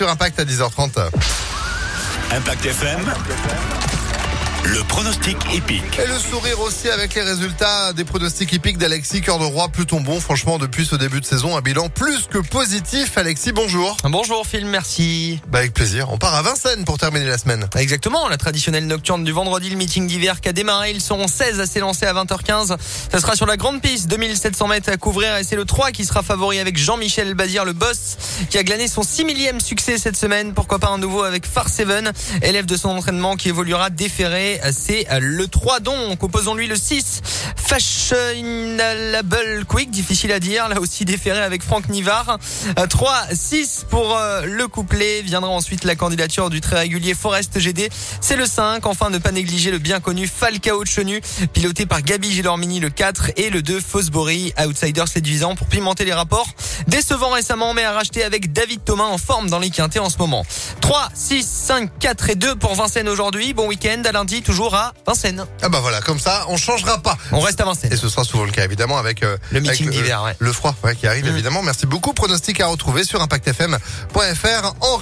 sur Impact à 10h30. Impact FM. Le pronostic épique. Et le sourire aussi avec les résultats des pronostics hippiques d'Alexis Cœur de Roi, Pluton Bon. Franchement, depuis ce début de saison, un bilan plus que positif. Alexis, bonjour. Bonjour Phil, merci. Bah, avec plaisir. On part à Vincennes pour terminer la semaine. Exactement, la traditionnelle nocturne du vendredi, le meeting d'hiver qui a démarré. Ils seront 16 à s'élancer à 20h15. Ça sera sur la grande piste, 2700 mètres à couvrir et c'est le 3 qui sera favori avec Jean-Michel Bazir, le boss, qui a glané son 6 millième succès cette semaine. Pourquoi pas un nouveau avec Far Seven, élève de son entraînement qui évoluera déféré. C'est le 3 donc. Opposons-lui le 6. Fashionable Quick, difficile à dire. Là aussi déféré avec Franck Nivard. 3, 6 pour euh, le couplet. Viendra ensuite la candidature du très régulier Forest GD. C'est le 5. Enfin, ne pas négliger le bien connu Falcao de Chenu, piloté par Gabi Gilormini le 4 et le 2 Fosbury, outsider séduisant pour pimenter les rapports. Décevant récemment, mais à racheter avec David Thomas en forme dans les quintés en ce moment. 3, 6, 5, 4 et 2 pour Vincennes aujourd'hui. Bon week-end à lundi, toujours à Vincennes. Ah bah voilà, comme ça, on changera pas. On reste à Vincennes. Et ce sera souvent le cas, évidemment, avec euh, Le meeting avec, euh, d'hiver, ouais. le froid ouais, qui arrive, Mhm. évidemment. Merci beaucoup. Pronostic à retrouver sur impactfm.fr. Henri